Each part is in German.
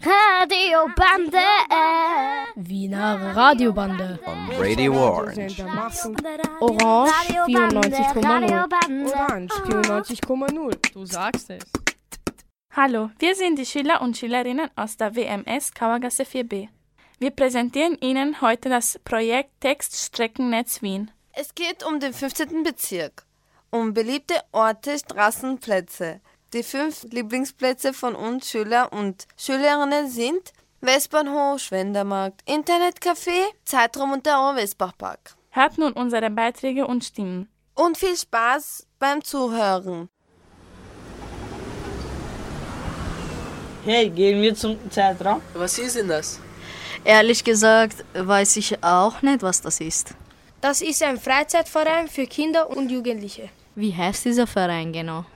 Radiobande. Wiener Radiobande. On Radio Orange. Orange 94,0. Orange 94,0. Du sagst es. Hallo, wir sind die Schüler und Schülerinnen aus der WMS Kauergasse 4b. Wir präsentieren Ihnen heute das Projekt Textstreckennetz Wien. Es geht um den 15. Bezirk, um beliebte Orte, Straßen, Plätze. Die fünf Lieblingsplätze von uns Schüler und Schülerinnen sind Westbahnhof, Schwendermarkt, Internetcafé, Zeitraum und der Auer-Westbachpark. Hört nun unsere Beiträge und Stimmen. Und viel Spaß beim Zuhören. Hey, gehen wir zum Zeitraum? Was ist denn das? Ehrlich gesagt weiß ich auch nicht, was das ist. Das ist ein Freizeitverein für Kinder und Jugendliche. Wie heißt dieser Verein genau?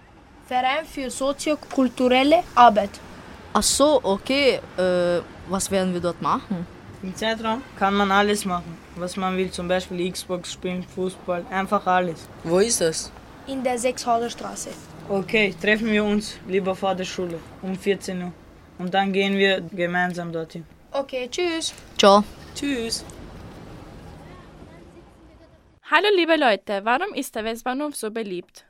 Verein für soziokulturelle Arbeit. Ach so, okay. Äh, was werden wir dort machen? Im Zeitraum kann man alles machen, was man will. Zum Beispiel Xbox spielen, Fußball, einfach alles. Wo ist das? In der Sechshauser Straße. Okay, treffen wir uns lieber vor der Schule um 14 Uhr. Und dann gehen wir gemeinsam dorthin. Okay, tschüss. Ciao. Tschüss. Hallo liebe Leute, warum ist der Westbahnhof so beliebt?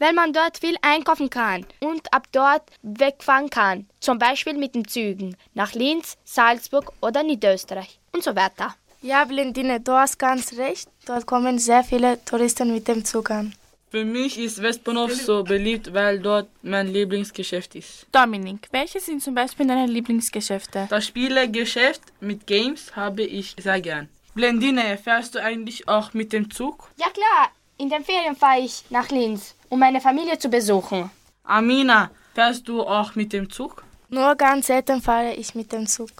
Weil man dort viel einkaufen kann und ab dort wegfahren kann. Zum Beispiel mit den Zügen nach Linz, Salzburg oder Niederösterreich und so weiter. Ja, Blindine, du hast ganz recht. Dort kommen sehr viele Touristen mit dem Zug an. Für mich ist Westbahnhof so beliebt, weil dort mein Lieblingsgeschäft ist. Dominik, welche sind zum Beispiel deine Lieblingsgeschäfte? Das Spielegeschäft mit Games habe ich sehr gern. Blendine, fährst du eigentlich auch mit dem Zug? Ja klar, in den Ferien fahre ich nach Linz, um meine Familie zu besuchen. Amina, fährst du auch mit dem Zug? Nur ganz selten fahre ich mit dem Zug.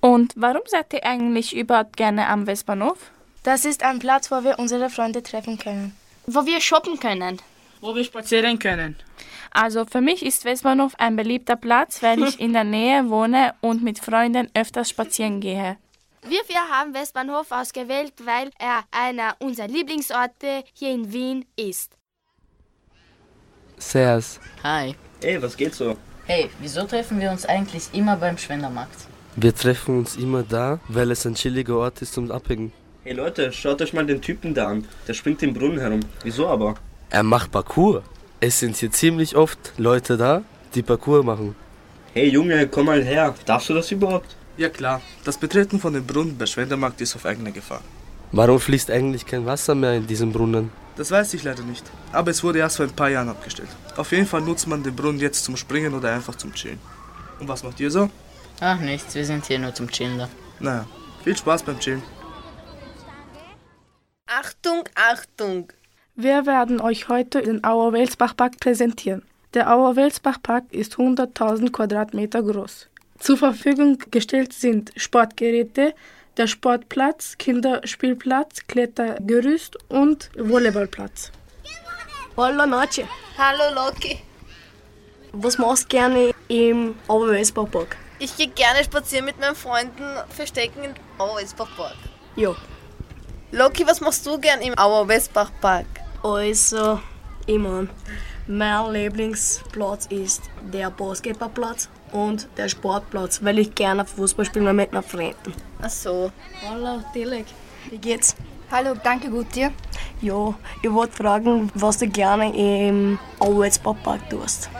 Und warum seid ihr eigentlich überhaupt gerne am Westbahnhof? Das ist ein Platz, wo wir unsere Freunde treffen können. Wo wir shoppen können. Wo wir spazieren können. Also für mich ist Westbahnhof ein beliebter Platz, weil ich in der Nähe wohne und mit Freunden öfters spazieren gehe. Wir vier haben Westbahnhof ausgewählt, weil er einer unserer Lieblingsorte hier in Wien ist. Servus. Hi. Hey, was geht so? Hey, wieso treffen wir uns eigentlich immer beim Schwendermarkt? Wir treffen uns immer da, weil es ein chilliger Ort ist zum Abhängen. Hey Leute, schaut euch mal den Typen da an. Der springt im Brunnen herum. Wieso aber? Er macht Parkour. Es sind hier ziemlich oft Leute da, die Parkour machen. Hey Junge, komm mal her. Darfst du das überhaupt? Ja klar, das Betreten von dem Brunnen bei Schwendermarkt ist auf eigene Gefahr. Warum fließt eigentlich kein Wasser mehr in diesem Brunnen? Das weiß ich leider nicht, aber es wurde erst vor ein paar Jahren abgestellt. Auf jeden Fall nutzt man den Brunnen jetzt zum Springen oder einfach zum Chillen. Und was macht ihr so? Ach nichts, wir sind hier nur zum Chillen da. Naja, viel Spaß beim Chillen. Achtung, Achtung! Wir werden euch heute den Auer Welsbach-Park präsentieren. Der Auer Welsbach-Park ist 100.000 Quadratmeter groß. Zur Verfügung gestellt sind Sportgeräte, der Sportplatz, Kinderspielplatz, Klettergerüst und Volleyballplatz. Hallo Natsche. Hallo Loki. Was machst du gerne im Auer-Welsbach-Park? Ich gehe gerne spazieren mit meinen Freunden, verstecken im Auer-Welsbach-Park. Ja. Loki, was machst du gern im Auer-Westbach-Park? Also, ich mein, mein Lieblingsplatz ist der Basketballplatz und der Sportplatz, weil ich gerne Fußball spiele mit meinen Freunden. Ach so. Hallo, Dilek. Wie geht's? Hallo, danke, gut dir? Ja, ich wollte fragen, was du gerne im Auersbach-Park tust.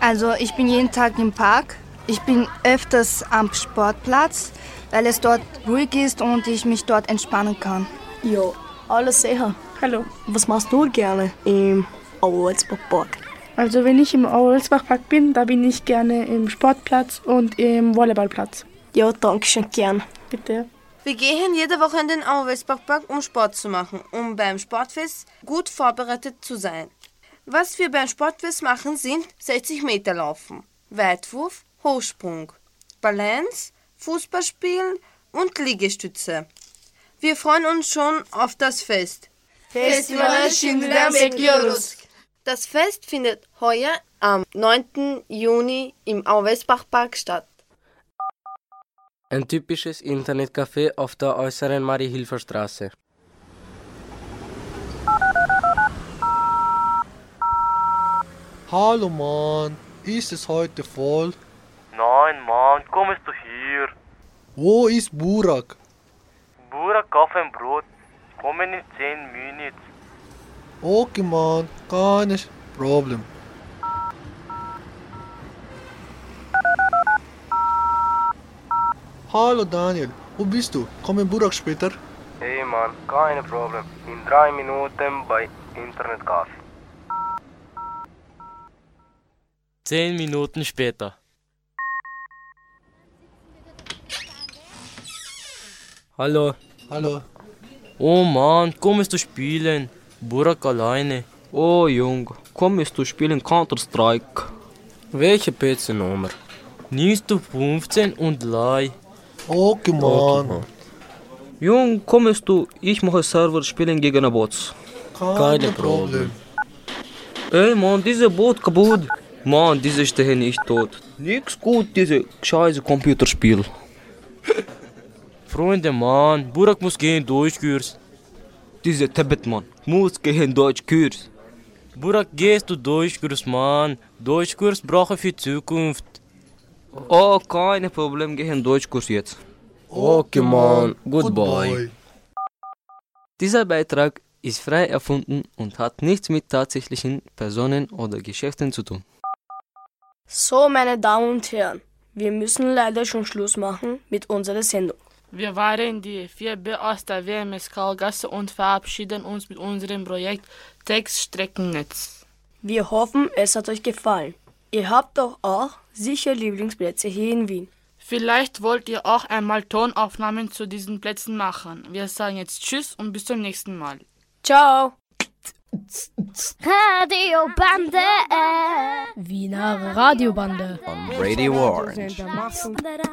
Also, ich bin jeden Tag im Park. Ich bin öfters am Sportplatz, weil es dort ruhig ist und ich mich dort entspannen kann. Ja, alles sicher. Hallo. Was machst du gerne im Auersbach-Park? Also wenn ich im Auersbach-Park bin, da bin ich gerne im Sportplatz und im Volleyballplatz. Ja, danke schön, gern. Bitte. Wir gehen jede Woche in den Auer-Westbach-Park, um Sport zu machen, um beim Sportfest gut vorbereitet zu sein. Was wir beim Sportfest machen, sind 60 Meter Laufen, Weitwurf, Hochsprung, Balance, Fußballspielen und Liegestütze. Wir freuen uns schon auf das Fest. Festival Schindler Mekliorusk. Das Fest findet heuer am 9. Juni im Auer-Westbach-Park statt. Ein typisches Internetcafé auf der äußeren Marie-Hilfer-Straße. Hallo Mann, ist es heute voll? Nein, Mann, kommst du hier? Wo ist Burak? Burak, kauf ein Brot. Kommen in 10 Minuten. Okay, Mann, kein Problem. Hallo Daniel, wo bist du? Kommen Burak später? Hey Mann, keine Problem. In drei Minuten bei Internetcafé. Zehn Minuten später. Hallo. Hallo. Oh Mann, kommst du spielen? Burak alleine. Oh Jung, kommst du spielen Counter-Strike? Welche PC-Nummer? Nimmst du 15 und Leih. Okay, Mann. Okay, Jung, kommst du? Ich mache Server spielen gegen Bots. Kein Problem. Ey Mann, dieser Bot kaputt. Mann, diese stehen nicht tot. Nix gut, diese scheiße Computerspiel. Freunde, Mann, Burak muss gehen Deutschkurs. Diese Tablet, Mann, muss gehen Deutschkurs. Burak, gehst du Deutschkurs, Mann? Deutschkurs brauche für Zukunft. Oh, kein Problem, gehen Deutschkurs jetzt. Okay, Mann, goodbye. Dieser Beitrag ist frei erfunden und hat nichts mit tatsächlichen Personen oder Geschäften zu tun. So, meine Damen und Herren, wir müssen leider schon Schluss machen mit unserer Sendung. Wir waren die 4B aus der WMS Karlgasse und verabschieden uns mit unserem Projekt Textstreckennetz. Wir hoffen, es hat euch gefallen. Ihr habt doch auch sicher Lieblingsplätze hier in Wien. Vielleicht wollt ihr auch einmal Tonaufnahmen zu diesen Plätzen machen. Wir sagen jetzt Tschüss und bis zum nächsten Mal. Ciao! Radiobande. Wiener Radiobande. Radio Orange.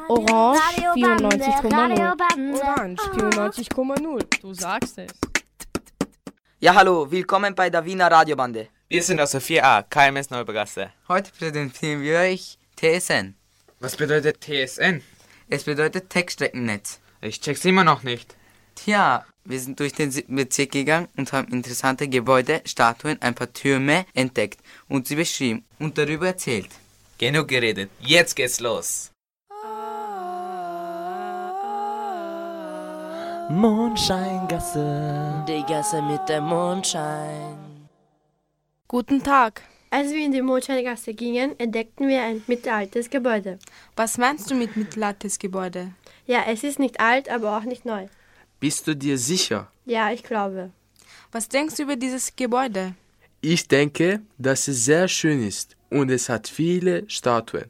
Orange 94,0. Orange 94,0. Du sagst es. Ja, hallo, willkommen bei der Wiener Radiobande. Wir sind aus der 4a, KMS Neubegasse. Heute präsentieren wir euch TSN. Was bedeutet TSN? Es bedeutet Textstreckennetz. Ich check's immer noch nicht. Tja, wir sind durch den siebten Bezirk gegangen und haben interessante Gebäude, Statuen, ein paar Türme entdeckt und sie beschrieben und darüber erzählt. Genug geredet, jetzt geht's los. Mondscheingasse. Die Gasse mit dem Mondschein. Guten Tag. Als wir in die Mondscheingasse gingen, entdeckten wir ein mittelaltes Gebäude. Was meinst du mit mittelaltes Gebäude? Ja, es ist nicht alt, aber auch nicht neu. Bist du dir sicher? Ja, ich glaube. Was denkst du über dieses Gebäude? Ich denke, dass es sehr schön ist und es hat viele Statuen.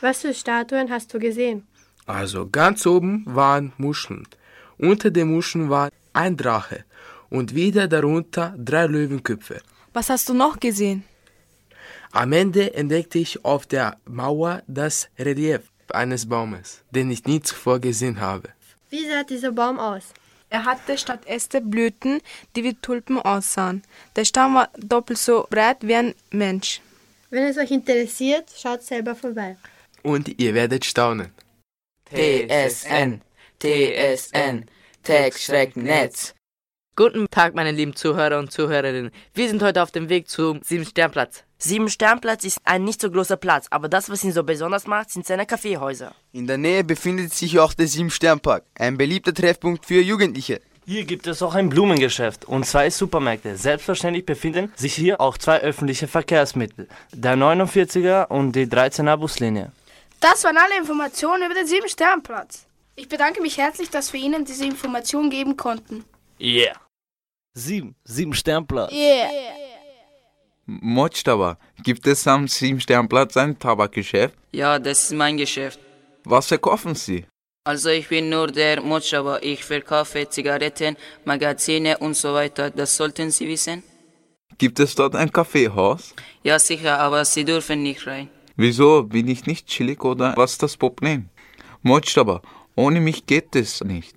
Was für Statuen hast du gesehen? Also ganz oben waren Muscheln. Unter den Muscheln war ein Drache und wieder darunter drei Löwenköpfe. Was hast du noch gesehen? Am Ende entdeckte ich auf der Mauer das Relief eines Baumes, den ich nie zuvor gesehen habe. Wie sah dieser Baum aus? Er hatte statt Äste Blüten, die wie Tulpen aussahen. Der Stamm war doppelt so breit wie ein Mensch. Wenn es euch interessiert, schaut selber vorbei. Und ihr werdet staunen. TSN, TSN, Textstreckennetz. Guten Tag, meine lieben Zuhörer und Zuhörerinnen. Wir sind heute auf dem Weg zum Sieben-Sternplatz. Sieben-Sternplatz ist ein nicht so großer Platz, aber das, was ihn so besonders macht, sind seine Kaffeehäuser. In der Nähe befindet sich auch der Sieben-Stern-Park, ein beliebter Treffpunkt für Jugendliche. Hier gibt es auch ein Blumengeschäft und zwei Supermärkte. Selbstverständlich befinden sich hier auch zwei öffentliche Verkehrsmittel, der 49er und die 13er Buslinie. Das waren alle Informationen über den Sieben-Sternplatz. Ich bedanke mich herzlich, dass wir Ihnen diese Information geben konnten. Yeah. Sieben, sieben Sternplatz. Yeah. Motstaba, gibt es am Sieben-Sternplatz ein Tabakgeschäft? Ja, das ist mein Geschäft. Was verkaufen Sie? Also ich bin nur der Motschaba. Ich verkaufe Zigaretten, Magazine und so weiter. Das sollten Sie wissen. Gibt es dort ein Kaffeehaus? Ja, sicher, aber Sie dürfen nicht rein. Wieso? Bin ich nicht chillig oder was ist das Problem? Motstaba, ohne mich geht es nicht.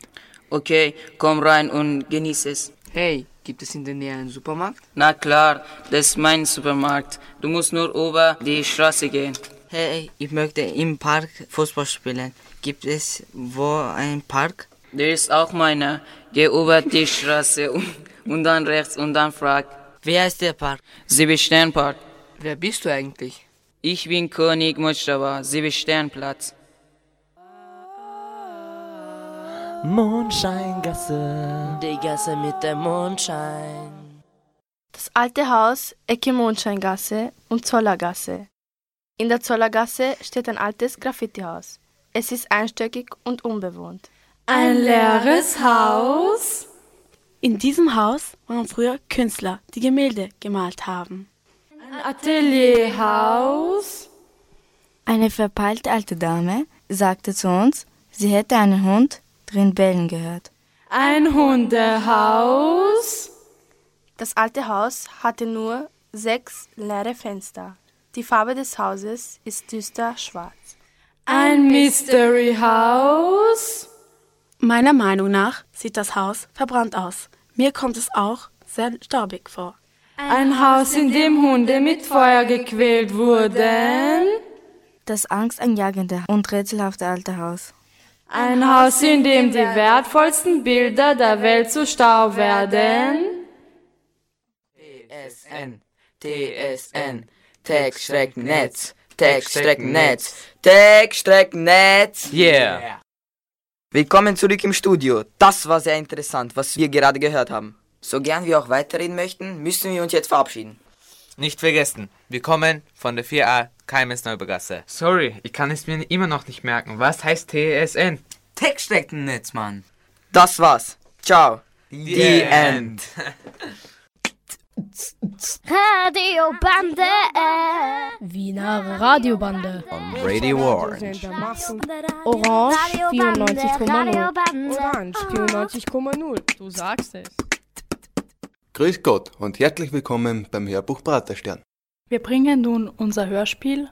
Okay, komm rein und genieß es. Hey, gibt es in der Nähe einen Supermarkt? Na klar, das ist mein Supermarkt. Du musst nur über die Straße gehen. Hey, ich möchte im Park Fußball spielen. Gibt es wo einen Park? Der ist auch meiner. Geh über die Straße und, und dann rechts und dann frag. Wie heißt der Park? Sieben-Stern-Park. Wer bist du eigentlich? Ich bin König Mojtaba, Sieben-Sternplatz. Mondscheingasse. Die Gasse mit dem Mondschein. Das alte Haus, Ecke Mondscheingasse und Zollergasse. In der Zollergasse steht ein altes Graffitihaus. Es ist einstöckig und unbewohnt. Ein leeres Haus? In diesem Haus waren früher Künstler, die Gemälde gemalt haben. Ein Atelierhaus? Eine verpeilte alte Dame sagte zu uns, sie hätte einen Hund drin bellen gehört. Ein Hundehaus? Das alte Haus hatte nur sechs leere Fenster. Die Farbe des Hauses ist düster schwarz. Ein Mystery House? Meiner Meinung nach sieht das Haus verbrannt aus. Mir kommt es auch sehr staubig vor. Ein Haus, in dem Hunde mit Feuer gequält wurden? Das angsteinjagende und rätselhafte alte Haus. Ein Haus, in dem die wertvollsten Bilder der Welt zu Staub werden? TSN, TSN, Tech-Streckennetz, Tech-Streckennetz, Tech-Streckennetz. Yeah. Willkommen zurück im Studio. Das war sehr interessant, was wir gerade gehört haben. So gern wir auch weiterreden möchten, müssen wir uns jetzt verabschieden. Nicht vergessen, wir kommen von der 4a Keimes Neubergasse. Sorry, ich kann es mir immer noch nicht merken. Was heißt TSN? Tech-Streckennetz, Mann. Das war's. Ciao. The The End. End. Radiobande. Wiener Radiobande. On Radio Orange. Orange 94,0. Orange 94,0. Du sagst es. Grüß Gott und herzlich willkommen beim Hörbuch Praterstern. Wir bringen nun unser Hörspiel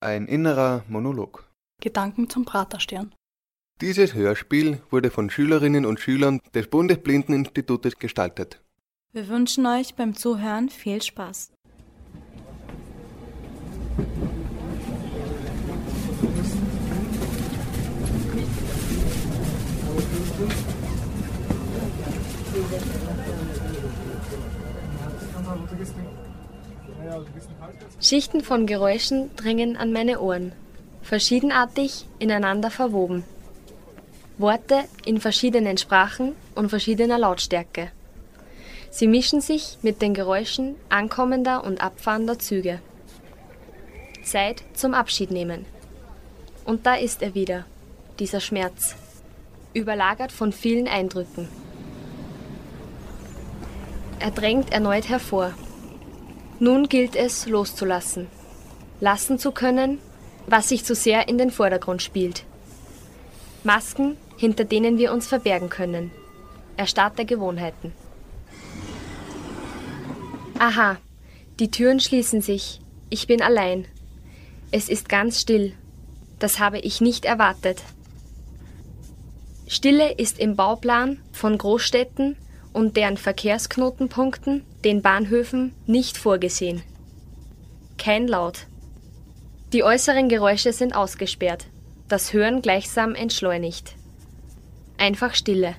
Ein innerer Monolog. Gedanken zum Praterstern. Dieses Hörspiel wurde von Schülerinnen und Schülern des Bundesblindeninstitutes gestaltet. Wir wünschen euch beim Zuhören viel Spaß. Schichten von Geräuschen dringen an meine Ohren, verschiedenartig ineinander verwoben. Worte in verschiedenen Sprachen und verschiedener Lautstärke. Sie mischen sich mit den Geräuschen ankommender und abfahrender Züge. Zeit zum Abschied nehmen. Und da ist er wieder, dieser Schmerz, überlagert von vielen Eindrücken. Er drängt erneut hervor. Nun gilt es loszulassen. Lassen zu können, was sich zu sehr in den Vordergrund spielt. Masken, hinter denen wir uns verbergen können. Erstarrte Gewohnheiten. Aha, die Türen schließen sich. Ich bin allein. Es ist ganz still. Das habe ich nicht erwartet. Stille ist im Bauplan von Großstädten und deren Verkehrsknotenpunkten, den Bahnhöfen, nicht vorgesehen. Kein Laut. Die äußeren Geräusche sind ausgesperrt, das Hören gleichsam entschleunigt. Einfach Stille.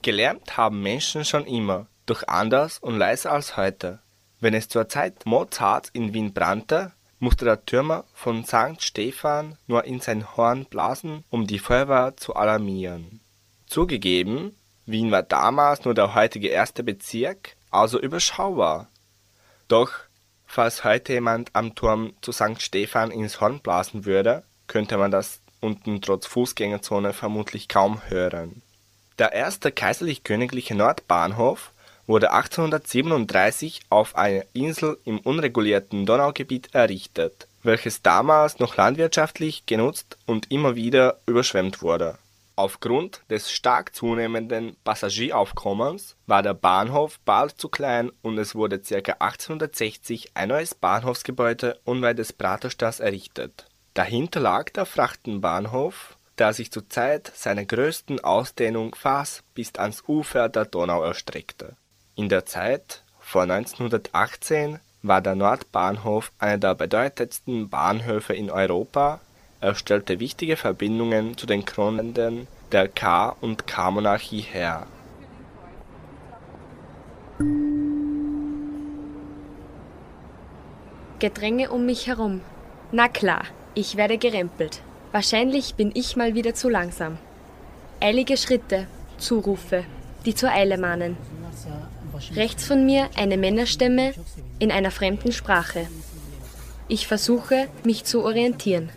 Gelernt haben Menschen schon immer, doch anders und leiser als heute. Wenn es zur Zeit Mozarts in Wien brannte, musste der Türmer von St. Stephan nur in sein Horn blasen, um die Feuerwehr zu alarmieren. Zugegeben, Wien war damals nur der heutige erste Bezirk, also überschaubar. Doch, falls heute jemand am Turm zu St. Stephan ins Horn blasen würde, könnte man das unten trotz Fußgängerzone vermutlich kaum hören. Der erste kaiserlich-königliche Nordbahnhof wurde 1837 auf einer Insel im unregulierten Donaugebiet errichtet, welches damals noch landwirtschaftlich genutzt und immer wieder überschwemmt wurde. Aufgrund des stark zunehmenden Passagieraufkommens war der Bahnhof bald zu klein und es wurde ca. 1860 ein neues Bahnhofsgebäude unweit des Pratersters errichtet. Dahinter lag der Frachtenbahnhof, der sich zur Zeit seiner größten Ausdehnung fast bis ans Ufer der Donau erstreckte. In der Zeit vor 1918 war der Nordbahnhof einer der bedeutendsten Bahnhöfe in Europa. Er stellte wichtige Verbindungen zu den Kronländern der K- und K-Monarchie her. Gedränge um mich herum. Na klar, ich werde gerempelt. Wahrscheinlich bin ich mal wieder zu langsam. Eilige Schritte, Zurufe, die zur Eile mahnen. Rechts von mir eine Männerstimme in einer fremden Sprache. Ich versuche, mich zu orientieren.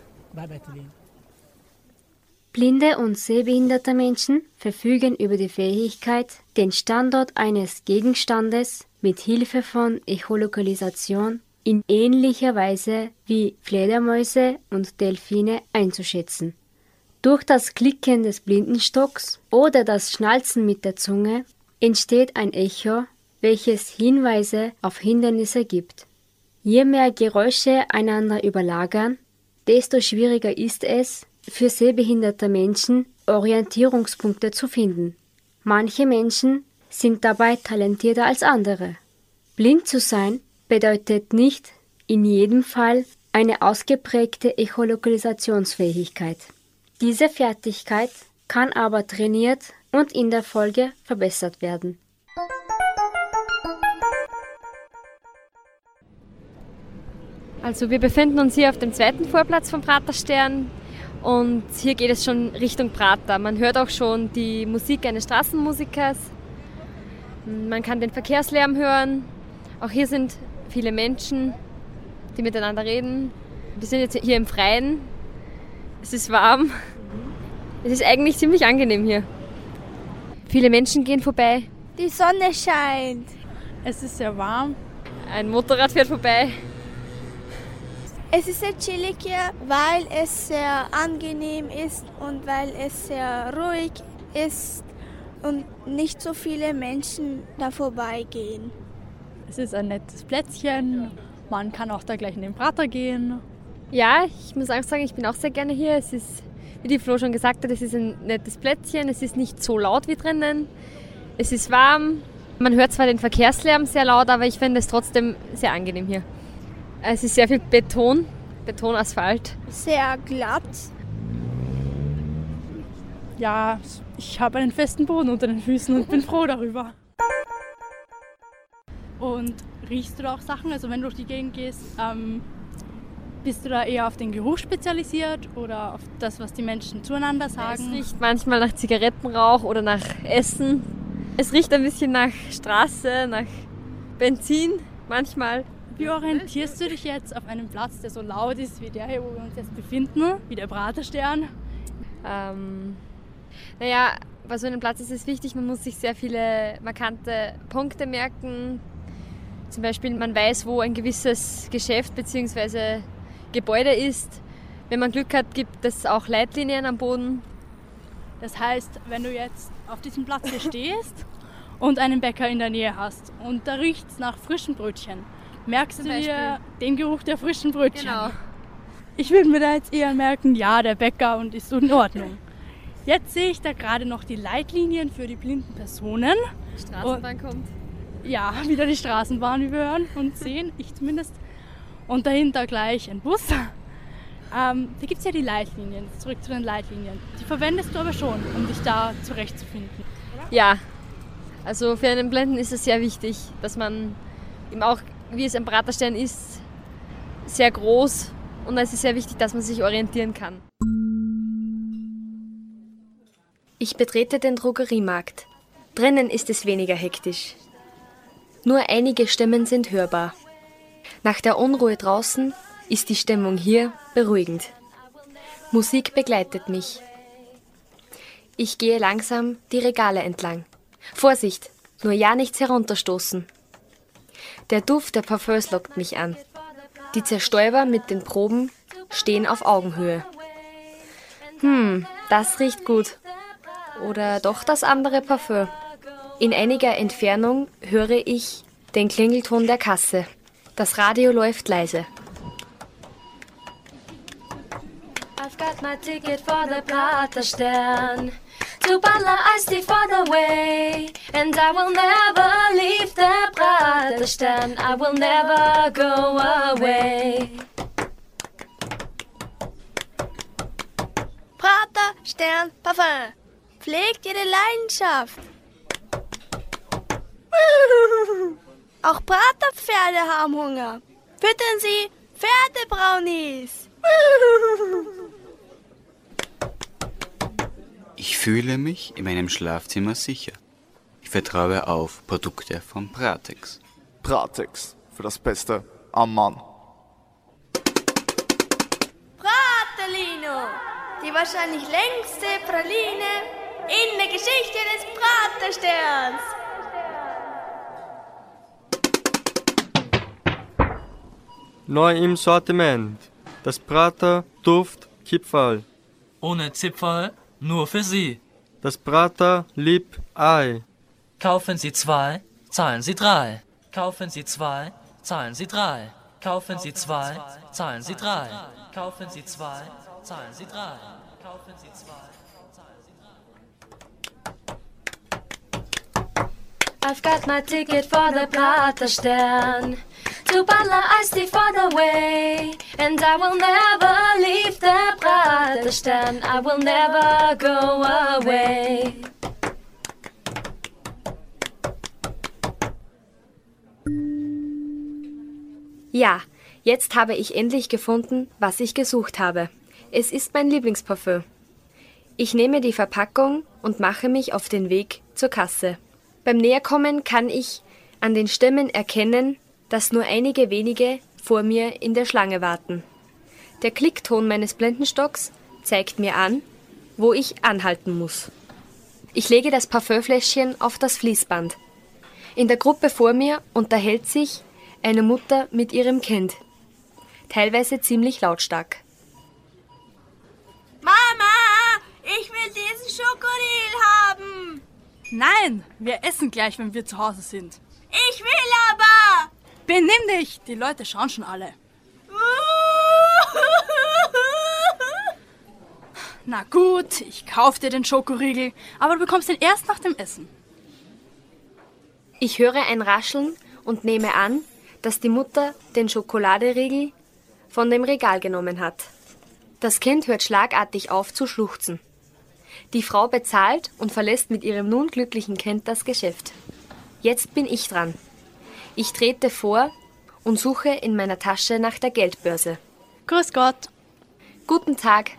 Blinde und sehbehinderte Menschen verfügen über die Fähigkeit, den Standort eines Gegenstandes mit Hilfe von Echolokalisation in ähnlicher Weise wie Fledermäuse und Delfine einzuschätzen. Durch das Klicken des Blindenstocks oder das Schnalzen mit der Zunge entsteht ein Echo, welches Hinweise auf Hindernisse gibt. Je mehr Geräusche einander überlagern, desto schwieriger ist es, für sehbehinderte Menschen Orientierungspunkte zu finden. Manche Menschen sind dabei talentierter als andere. Blind zu sein bedeutet nicht in jedem Fall eine ausgeprägte Echolokalisationsfähigkeit. Diese Fertigkeit kann aber trainiert und in der Folge verbessert werden. Also wir befinden uns hier auf dem zweiten Vorplatz vom Praterstern und hier geht es schon Richtung Prater. Man hört auch schon die Musik eines Straßenmusikers. Man kann den Verkehrslärm hören. Auch hier sind viele Menschen, die miteinander reden. Wir sind jetzt hier im Freien. Es ist warm. Es ist eigentlich ziemlich angenehm hier. Viele Menschen gehen vorbei. Die Sonne scheint. Es ist sehr warm. Ein Motorrad fährt vorbei. Es ist sehr chillig hier, weil es sehr angenehm ist und weil es sehr ruhig ist und nicht so viele Menschen da vorbeigehen. Es ist ein nettes Plätzchen. Man kann auch da gleich in den Prater gehen. Ja, ich muss auch sagen, ich bin auch sehr gerne hier. Es ist, wie die Flo schon gesagt hat, es ist ein nettes Plätzchen. Es ist nicht so laut wie drinnen. Es ist warm. Man hört zwar den Verkehrslärm sehr laut, aber ich finde es trotzdem sehr angenehm hier. Es ist sehr viel Beton, Betonasphalt. Sehr glatt. Ja, ich habe einen festen Boden unter den Füßen und bin froh darüber. Und riechst du da auch Sachen? Also wenn du durch die Gegend gehst, ähm, bist du da eher auf den Geruch spezialisiert oder auf das, was die Menschen zueinander sagen? Es riecht manchmal nach Zigarettenrauch oder nach Essen. Es riecht ein bisschen nach Straße, nach Benzin manchmal. Wie orientierst du dich jetzt auf einem Platz, der so laut ist wie der hier, wo wir uns jetzt befinden, wie der Praterstern? Ähm, naja, bei so einem Platz ist es wichtig, man muss sich sehr viele markante Punkte merken. Zum Beispiel, man weiß, wo ein gewisses Geschäft bzw. Gebäude ist. Wenn man Glück hat, gibt es auch Leitlinien am Boden. Das heißt, wenn du jetzt auf diesem Platz hier stehst und einen Bäcker in der Nähe hast und da riecht es nach frischen Brötchen, merkst Zum du Beispiel. dir den Geruch der frischen Brötchen? Genau. Ich würde mir da jetzt eher merken, ja, der Bäcker und ist so in Ordnung. Jetzt sehe ich da gerade noch die Leitlinien für die blinden Personen. Die Straßenbahn und, kommt. Ja, wieder die Straßenbahn, wie wir hören und sehen, ich zumindest. Und dahinter gleich ein Bus. Ähm, da gibt es ja die Leitlinien, zurück zu den Leitlinien. Die verwendest du aber schon, um dich da zurechtzufinden. Oder? Ja, also für einen Blinden ist es sehr wichtig, dass man eben auch, wie es ein Praterstern ist, sehr groß und es ist sehr wichtig, dass man sich orientieren kann. Ich betrete den Drogeriemarkt. Drinnen ist es weniger hektisch. Nur einige Stimmen sind hörbar. Nach der Unruhe draußen ist die Stimmung hier beruhigend. Musik begleitet mich. Ich gehe langsam die Regale entlang. Vorsicht, nur ja nichts herunterstoßen. Der Duft der Parfüms lockt mich an. Die Zerstäuber mit den Proben stehen auf Augenhöhe. Hm, das riecht gut. Oder doch das andere Parfüm. In einiger Entfernung höre ich den Klingelton der Kasse. Das Radio läuft leise. I've got my ticket for the Praterstern. To Butler I stay for the way. And I will never leave the Praterstern. I will never go away. Prater, Stern, Parfum. Pflegt ihre Leidenschaft. Auch Praterpferde haben Hunger. Füttern sie Pferdebraunis. Ich fühle mich in meinem Schlafzimmer sicher. Ich vertraue auf Produkte von Pratex. Pratex für das Beste am Mann. Pratelino, die wahrscheinlich längste Praline in der Geschichte des Pratersterns. Neu im Sortiment. Das Prater Duft Kipferl. Ohne Zipferl, nur für Sie. Das Prater Lieb Ei. Kaufen Sie zwei, zahlen Sie drei. Kaufen Sie zwei, zahlen Sie drei. Kaufen Sie zwei, zahlen Sie drei. Kaufen Sie zwei, zahlen Sie drei. Kaufen Sie zwei. I've got my ticket for the Praterstern Butler Ice for the way, and I will never leave the Praterstern. I will never go away. Ja, jetzt habe ich endlich gefunden, was ich gesucht habe. Es ist mein Lieblingsparfüm. Ich nehme die Verpackung und mache mich auf den Weg zur Kasse. Beim Näherkommen kann ich an den Stämmen erkennen, dass nur einige wenige vor mir in der Schlange warten. Der Klickton meines Blendenstocks zeigt mir an, wo ich anhalten muss. Ich lege das Parfümfläschchen auf das Fließband. In der Gruppe vor mir unterhält sich eine Mutter mit ihrem Kind, teilweise ziemlich lautstark. Mama, ich will diesen Schokoriegel haben. Nein, wir essen gleich, wenn wir zu Hause sind. Ich will aber. Benimm dich, die Leute schauen schon alle. Na gut, ich kauf dir den Schokoriegel, aber du bekommst ihn erst nach dem Essen. Ich höre ein Rascheln und nehme an, dass die Mutter den Schokoladeriegel von dem Regal genommen hat. Das Kind hört schlagartig auf zu schluchzen. Die Frau bezahlt und verlässt mit ihrem nun glücklichen Kind das Geschäft. Jetzt bin ich dran. Ich trete vor und suche in meiner Tasche nach der Geldbörse. Grüß Gott. Guten Tag.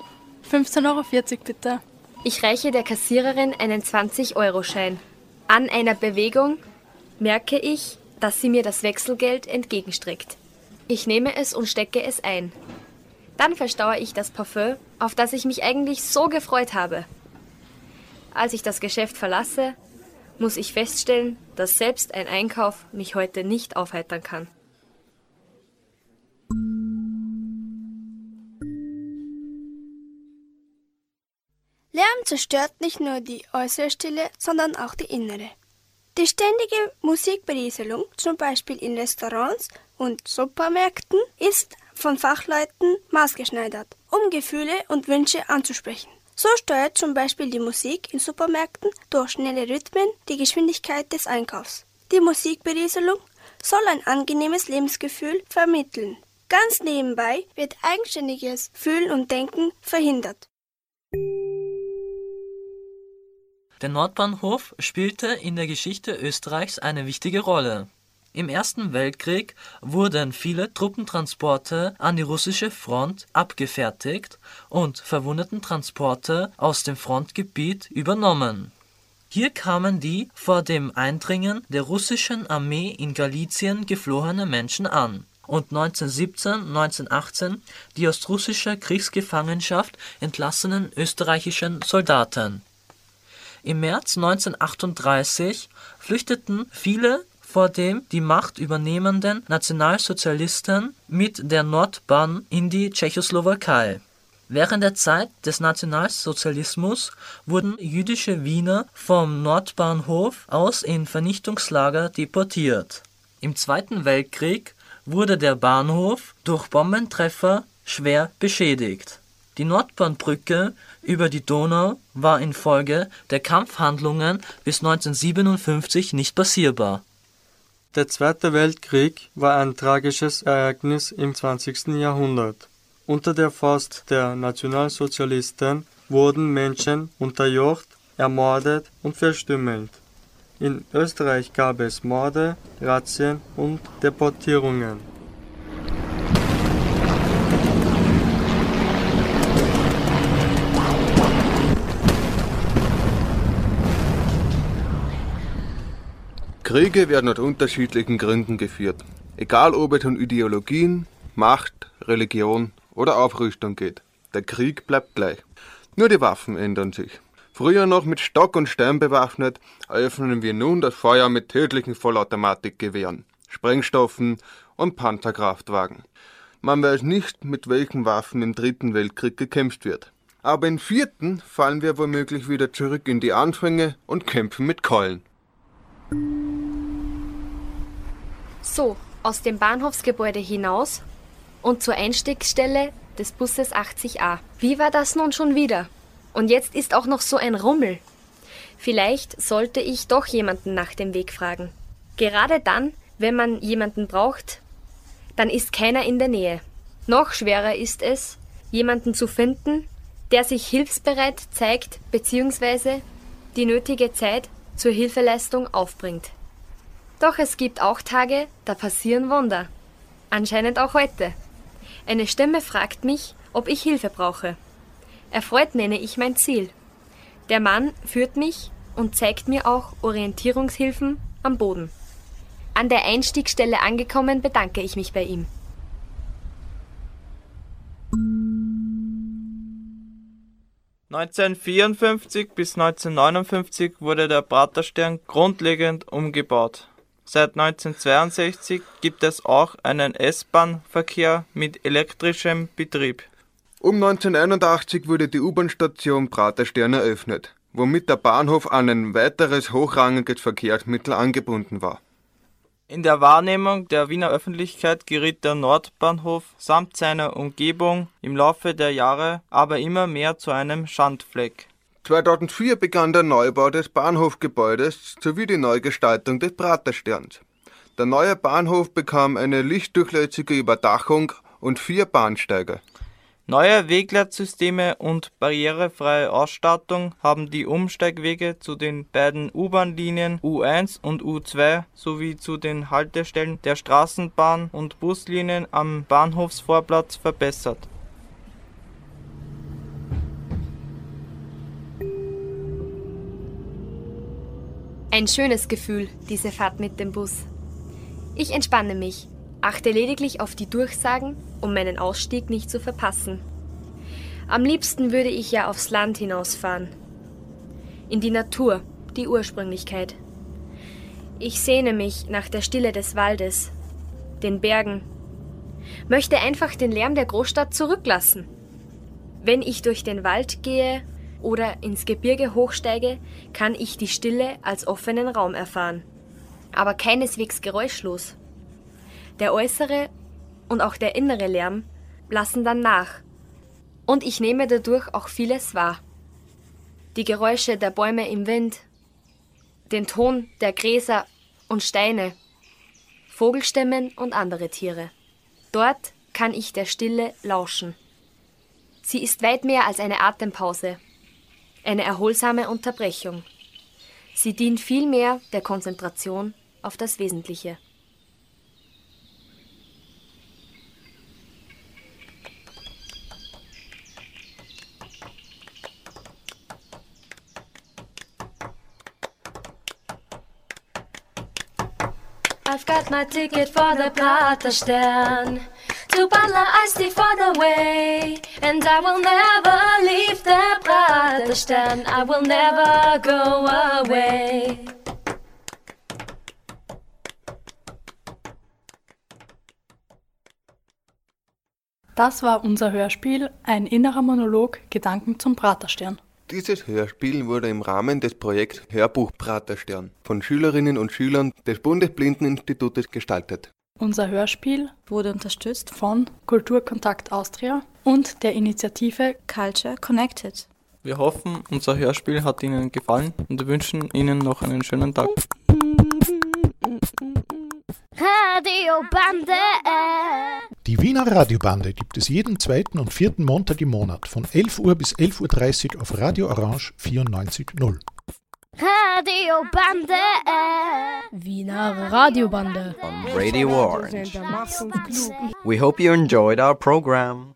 15,40 Euro bitte. Ich reiche der Kassiererin einen 20-Euro-Schein. An einer Bewegung merke ich, dass sie mir das Wechselgeld entgegenstreckt. Ich nehme es und stecke es ein. Dann verstaue ich das Parfüm, auf das ich mich eigentlich so gefreut habe. Als ich das Geschäft verlasse, muss ich feststellen, dass selbst ein Einkauf mich heute nicht aufheitern kann. Lärm zerstört nicht nur die äußere Stille, sondern auch die innere. Die ständige Musikberieselung, zum Beispiel in Restaurants und Supermärkten, ist von Fachleuten maßgeschneidert, um Gefühle und Wünsche anzusprechen. So steuert zum Beispiel die Musik in Supermärkten durch schnelle Rhythmen die Geschwindigkeit des Einkaufs. Die Musikberieselung soll ein angenehmes Lebensgefühl vermitteln. Ganz nebenbei wird eigenständiges Fühlen und Denken verhindert. Der Nordbahnhof spielte in der Geschichte Österreichs eine wichtige Rolle. Im Ersten Weltkrieg wurden viele Truppentransporte an die russische Front abgefertigt und Verwundetentransporte aus dem Frontgebiet übernommen. Hier kamen die vor dem Eindringen der russischen Armee in Galizien geflohene Menschen an und 1917, 1918 die aus russischer Kriegsgefangenschaft entlassenen österreichischen Soldaten. Im März 1938 flüchteten viele vor dem die Macht übernehmenden Nationalsozialisten mit der Nordbahn in die Tschechoslowakei. Während der Zeit des Nationalsozialismus wurden jüdische Wiener vom Nordbahnhof aus in Vernichtungslager deportiert. Im Zweiten Weltkrieg wurde der Bahnhof durch Bombentreffer schwer beschädigt. Die Nordbahnbrücke über die Donau war infolge der Kampfhandlungen bis 1957 nicht passierbar. Der Zweite Weltkrieg war ein tragisches Ereignis im 20. Jahrhundert. Unter der Faust der Nationalsozialisten wurden Menschen unterjocht, ermordet und verstümmelt. In Österreich gab es Morde, Razzien und Deportierungen. Kriege werden aus unterschiedlichen Gründen geführt. Egal ob es um Ideologien, Macht, Religion oder Aufrüstung geht. Der Krieg bleibt gleich. Nur die Waffen ändern sich. Früher noch mit Stock und Stein bewaffnet, eröffnen wir nun das Feuer mit tödlichen Vollautomatikgewehren, Sprengstoffen und Panzerkraftwagen. Man weiß nicht, mit welchen Waffen im Dritten Weltkrieg gekämpft wird. Aber im Vierten fallen wir womöglich wieder zurück in die Anfänge und kämpfen mit Keulen. So, aus dem Bahnhofsgebäude hinaus und zur Einstiegsstelle des Busses 80a. Wie war das nun schon wieder? Und jetzt ist auch noch so ein Rummel. Vielleicht sollte ich doch jemanden nach dem Weg fragen. Gerade dann, wenn man jemanden braucht, dann ist keiner in der Nähe. Noch schwerer ist es, jemanden zu finden, der sich hilfsbereit zeigt bzw. die nötige Zeit zur Hilfeleistung aufbringt. Doch es gibt auch Tage, da passieren Wunder. Anscheinend auch heute. Eine Stimme fragt mich, ob ich Hilfe brauche. Erfreut nenne ich mein Ziel. Der Mann führt mich und zeigt mir auch Orientierungshilfen am Boden. An der Einstiegsstelle angekommen bedanke ich mich bei ihm. (1954 bis 1959) wurde der Praterstern grundlegend umgebaut. Seit 1962 gibt es auch einen S-Bahn-Verkehr mit elektrischem Betrieb. Um 1981 wurde die U-Bahn-Station Praterstern eröffnet, womit der Bahnhof an ein weiteres hochrangiges Verkehrsmittel angebunden war. In der Wahrnehmung der Wiener Öffentlichkeit geriet der Nordbahnhof samt seiner Umgebung im Laufe der Jahre aber immer mehr zu einem Schandfleck. 2004 begann der Neubau des Bahnhofgebäudes sowie die Neugestaltung des Pratersterns. Der neue Bahnhof bekam eine lichtdurchlässige Überdachung und vier Bahnsteige. Neue Wegleitsysteme und barrierefreie Ausstattung haben die Umsteigwege zu den beiden U-Bahn-Linien U1 und U2 sowie zu den Haltestellen der Straßenbahn und Buslinien am Bahnhofsvorplatz verbessert. Ein schönes Gefühl, diese Fahrt mit dem Bus. Ich entspanne mich, achte lediglich auf die Durchsagen, um meinen Ausstieg nicht zu verpassen. Am liebsten würde ich ja aufs Land hinausfahren. In die Natur, die Ursprünglichkeit. Ich sehne mich nach der Stille des Waldes, den Bergen, möchte einfach den Lärm der Großstadt zurücklassen. Wenn ich durch den Wald gehe oder ins Gebirge hochsteige, kann ich die Stille als offenen Raum erfahren, aber keineswegs geräuschlos. Der äußere und auch der innere Lärm lassen dann nach, und ich nehme dadurch auch vieles wahr. Die Geräusche der Bäume im Wind, den Ton der Gräser und Steine, Vogelstimmen und andere Tiere. Dort kann ich der Stille lauschen. Sie ist weit mehr als eine Atempause, eine erholsame Unterbrechung. Sie dient vielmehr der Konzentration auf das Wesentliche. I've got my ticket for the Praterstern. To Butler Ice for the way. And I will never leave the Praterstern. I will never go away. Das war unser Hörspiel Ein innerer Monolog Gedanken zum Praterstern. Dieses Hörspiel wurde im Rahmen des Projekts Hörbuch Praterstern von Schülerinnen und Schülern des Bundesblindeninstitutes gestaltet. Unser Hörspiel wurde unterstützt von Kulturkontakt Austria und der Initiative Culture Connected. Wir hoffen, unser Hörspiel hat Ihnen gefallen und wünschen Ihnen noch einen schönen Tag. Radiobande. Die Wiener Radiobande gibt es jeden zweiten und vierten Montag im Monat von 11 Uhr bis 11.30 Uhr auf Radio Orange 94.0. Radiobande. Wiener Radiobande. On Radio Orange. We hope you enjoyed our program.